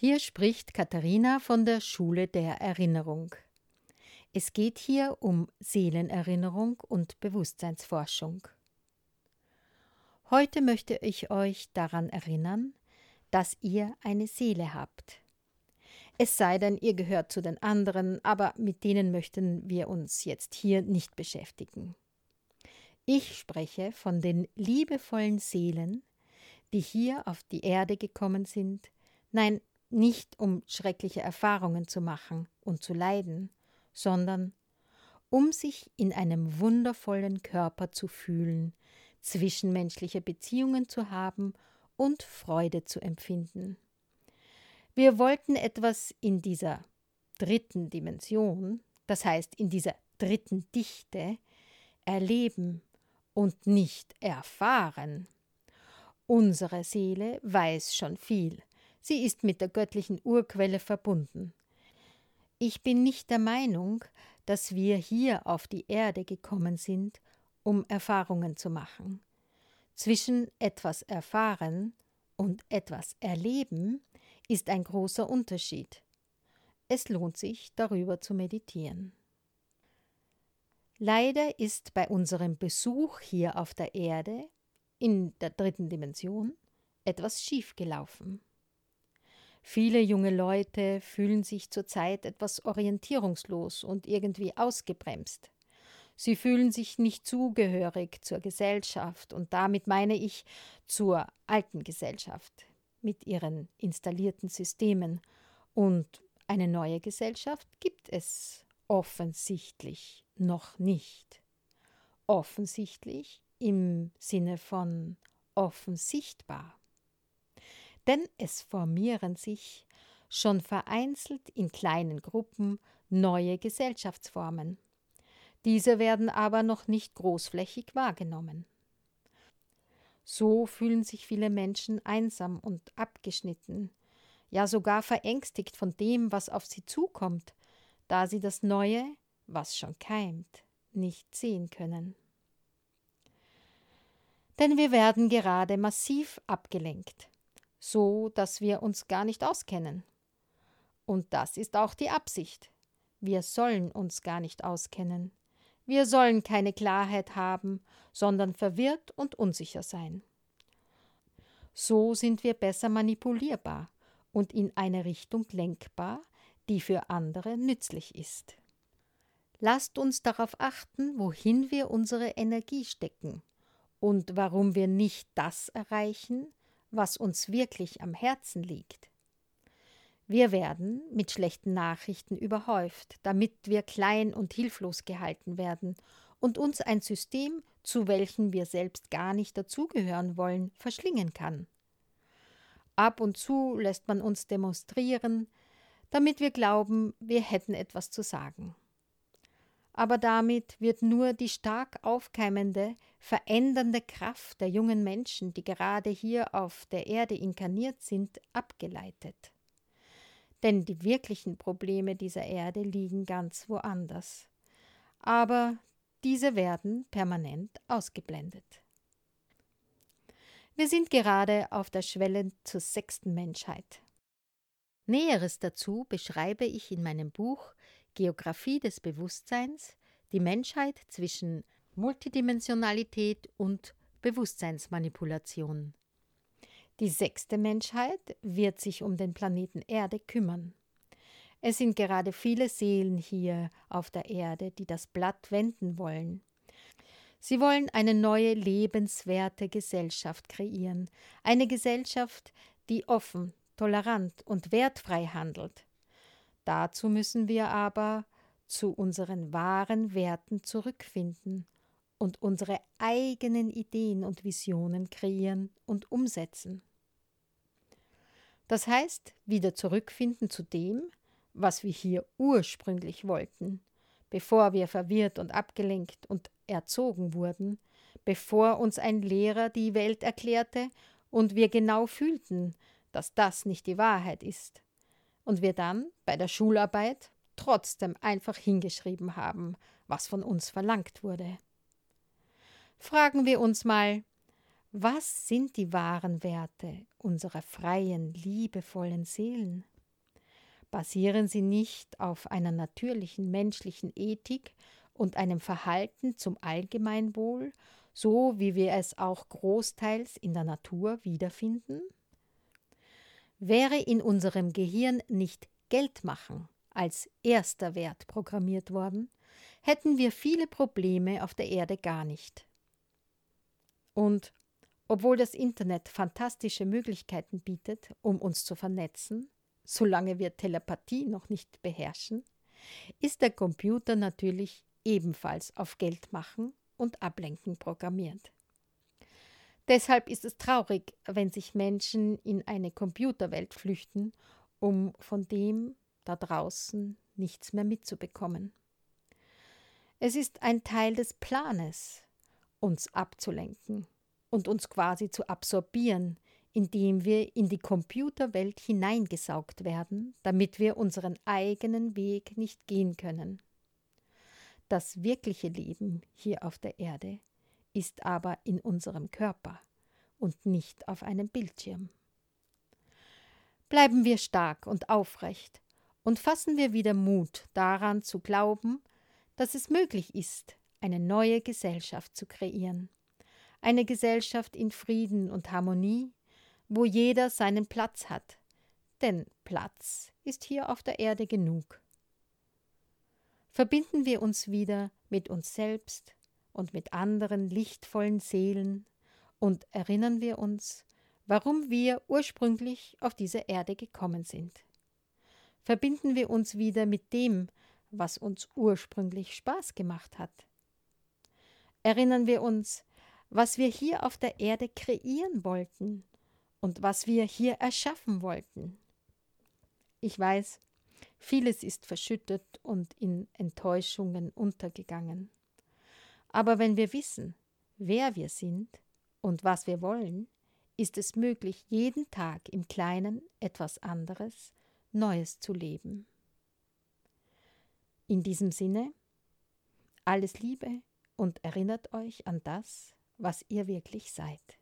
Hier spricht Katharina von der Schule der Erinnerung. Es geht hier um Seelenerinnerung und Bewusstseinsforschung. Heute möchte ich euch daran erinnern, dass ihr eine Seele habt. Es sei denn, ihr gehört zu den anderen, aber mit denen möchten wir uns jetzt hier nicht beschäftigen. Ich spreche von den liebevollen Seelen, die hier auf die Erde gekommen sind, nein, nicht um schreckliche Erfahrungen zu machen und zu leiden, sondern um sich in einem wundervollen Körper zu fühlen, zwischenmenschliche Beziehungen zu haben und Freude zu empfinden. Wir wollten etwas in dieser dritten Dimension, das heißt in dieser dritten Dichte, erleben und nicht erfahren. Unsere Seele weiß schon viel, Sie ist mit der göttlichen Urquelle verbunden. Ich bin nicht der Meinung, dass wir hier auf die Erde gekommen sind, um Erfahrungen zu machen. Zwischen etwas erfahren und etwas erleben ist ein großer Unterschied. Es lohnt sich, darüber zu meditieren. Leider ist bei unserem Besuch hier auf der Erde, in der dritten Dimension, etwas schiefgelaufen. Viele junge Leute fühlen sich zurzeit etwas orientierungslos und irgendwie ausgebremst. Sie fühlen sich nicht zugehörig zur Gesellschaft und damit meine ich zur alten Gesellschaft mit ihren installierten Systemen. Und eine neue Gesellschaft gibt es offensichtlich noch nicht. Offensichtlich im Sinne von offensichtbar denn es formieren sich schon vereinzelt in kleinen Gruppen neue Gesellschaftsformen. Diese werden aber noch nicht großflächig wahrgenommen. So fühlen sich viele Menschen einsam und abgeschnitten, ja sogar verängstigt von dem, was auf sie zukommt, da sie das Neue, was schon keimt, nicht sehen können. Denn wir werden gerade massiv abgelenkt so dass wir uns gar nicht auskennen. Und das ist auch die Absicht. Wir sollen uns gar nicht auskennen. Wir sollen keine Klarheit haben, sondern verwirrt und unsicher sein. So sind wir besser manipulierbar und in eine Richtung lenkbar, die für andere nützlich ist. Lasst uns darauf achten, wohin wir unsere Energie stecken und warum wir nicht das erreichen, was uns wirklich am Herzen liegt. Wir werden mit schlechten Nachrichten überhäuft, damit wir klein und hilflos gehalten werden und uns ein System, zu welchem wir selbst gar nicht dazugehören wollen, verschlingen kann. Ab und zu lässt man uns demonstrieren, damit wir glauben, wir hätten etwas zu sagen aber damit wird nur die stark aufkeimende, verändernde Kraft der jungen Menschen, die gerade hier auf der Erde inkarniert sind, abgeleitet. Denn die wirklichen Probleme dieser Erde liegen ganz woanders. Aber diese werden permanent ausgeblendet. Wir sind gerade auf der Schwelle zur sechsten Menschheit. Näheres dazu beschreibe ich in meinem Buch Geographie des Bewusstseins, die Menschheit zwischen Multidimensionalität und Bewusstseinsmanipulation. Die sechste Menschheit wird sich um den Planeten Erde kümmern. Es sind gerade viele Seelen hier auf der Erde, die das Blatt wenden wollen. Sie wollen eine neue lebenswerte Gesellschaft kreieren, eine Gesellschaft, die offen, tolerant und wertfrei handelt, Dazu müssen wir aber zu unseren wahren Werten zurückfinden und unsere eigenen Ideen und Visionen kreieren und umsetzen. Das heißt, wieder zurückfinden zu dem, was wir hier ursprünglich wollten, bevor wir verwirrt und abgelenkt und erzogen wurden, bevor uns ein Lehrer die Welt erklärte und wir genau fühlten, dass das nicht die Wahrheit ist und wir dann bei der Schularbeit trotzdem einfach hingeschrieben haben, was von uns verlangt wurde. Fragen wir uns mal, Was sind die wahren Werte unserer freien, liebevollen Seelen? Basieren sie nicht auf einer natürlichen menschlichen Ethik und einem Verhalten zum Allgemeinwohl, so wie wir es auch großteils in der Natur wiederfinden? Wäre in unserem Gehirn nicht Geld machen als erster Wert programmiert worden, hätten wir viele Probleme auf der Erde gar nicht. Und obwohl das Internet fantastische Möglichkeiten bietet, um uns zu vernetzen, solange wir Telepathie noch nicht beherrschen, ist der Computer natürlich ebenfalls auf Geld machen und Ablenken programmiert. Deshalb ist es traurig, wenn sich Menschen in eine Computerwelt flüchten, um von dem da draußen nichts mehr mitzubekommen. Es ist ein Teil des Planes, uns abzulenken und uns quasi zu absorbieren, indem wir in die Computerwelt hineingesaugt werden, damit wir unseren eigenen Weg nicht gehen können. Das wirkliche Leben hier auf der Erde ist aber in unserem Körper und nicht auf einem Bildschirm. Bleiben wir stark und aufrecht und fassen wir wieder Mut daran zu glauben, dass es möglich ist, eine neue Gesellschaft zu kreieren eine Gesellschaft in Frieden und Harmonie, wo jeder seinen Platz hat, denn Platz ist hier auf der Erde genug. Verbinden wir uns wieder mit uns selbst und mit anderen lichtvollen Seelen und erinnern wir uns, warum wir ursprünglich auf diese Erde gekommen sind. Verbinden wir uns wieder mit dem, was uns ursprünglich Spaß gemacht hat. Erinnern wir uns, was wir hier auf der Erde kreieren wollten und was wir hier erschaffen wollten. Ich weiß, vieles ist verschüttet und in Enttäuschungen untergegangen. Aber wenn wir wissen, wer wir sind und was wir wollen, ist es möglich, jeden Tag im Kleinen etwas anderes, Neues zu leben. In diesem Sinne, alles Liebe und erinnert euch an das, was ihr wirklich seid.